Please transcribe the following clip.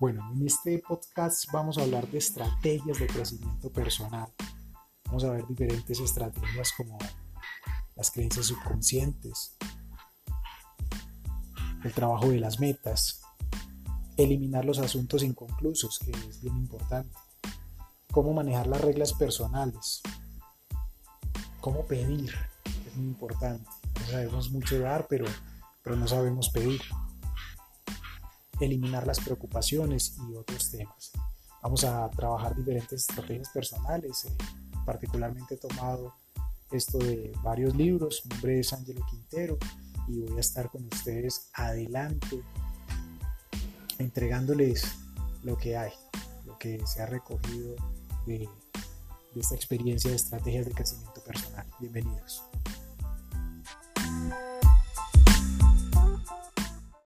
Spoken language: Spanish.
Bueno, en este podcast vamos a hablar de estrategias de crecimiento personal. Vamos a ver diferentes estrategias como las creencias subconscientes, el trabajo de las metas, eliminar los asuntos inconclusos, que es bien importante, cómo manejar las reglas personales, cómo pedir, es muy importante. No sabemos mucho dar, pero, pero no sabemos pedir eliminar las preocupaciones y otros temas. Vamos a trabajar diferentes estrategias personales, eh, particularmente he tomado esto de varios libros. Mi nombre es Ángelo Quintero y voy a estar con ustedes adelante entregándoles lo que hay, lo que se ha recogido de, de esta experiencia de estrategias de crecimiento personal. Bienvenidos.